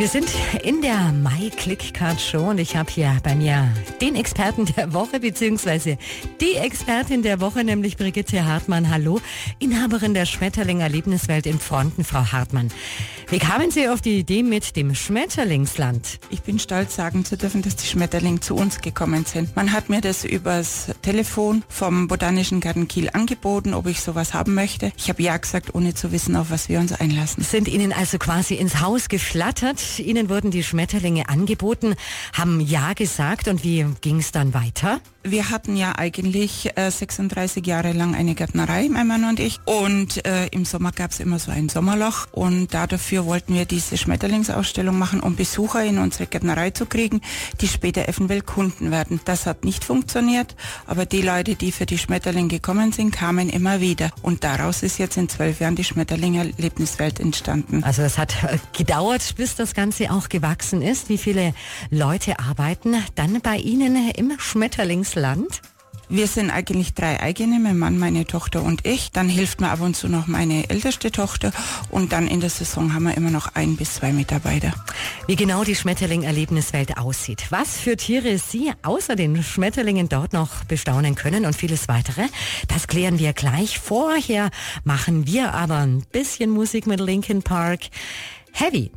Wir sind in der My Click Card Show und ich habe hier bei mir den Experten der Woche beziehungsweise die Expertin der Woche, nämlich Brigitte Hartmann. Hallo, Inhaberin der Schmetterling Erlebniswelt in Fronten, Frau Hartmann. Wie kamen Sie auf die Idee mit dem Schmetterlingsland? Ich bin stolz sagen zu dürfen, dass die Schmetterlinge zu uns gekommen sind. Man hat mir das übers Telefon vom Botanischen Garten Kiel angeboten, ob ich sowas haben möchte. Ich habe ja gesagt, ohne zu wissen, auf was wir uns einlassen. Sind Ihnen also quasi ins Haus geflattert? Ihnen wurden die Schmetterlinge angeboten, haben Ja gesagt und wie ging es dann weiter? Wir hatten ja eigentlich äh, 36 Jahre lang eine Gärtnerei, mein Mann und ich. Und äh, im Sommer gab es immer so ein Sommerloch. Und dafür wollten wir diese Schmetterlingsausstellung machen, um Besucher in unsere Gärtnerei zu kriegen, die später eventuell Kunden werden. Das hat nicht funktioniert, aber die Leute, die für die Schmetterlinge gekommen sind, kamen immer wieder. Und daraus ist jetzt in zwölf Jahren die Schmetterling-Erlebniswelt entstanden. Also es hat äh, gedauert, bis das Ganze auch gewachsen ist. Wie viele Leute arbeiten dann bei Ihnen im Schmetterlings Land? Wir sind eigentlich drei eigene, mein Mann, meine Tochter und ich. Dann hilft mir ab und zu noch meine älteste Tochter und dann in der Saison haben wir immer noch ein bis zwei Mitarbeiter. Wie genau die Schmetterling-Erlebniswelt aussieht, was für Tiere Sie außer den Schmetterlingen dort noch bestaunen können und vieles weitere, das klären wir gleich. Vorher machen wir aber ein bisschen Musik mit Linkin Park. Heavy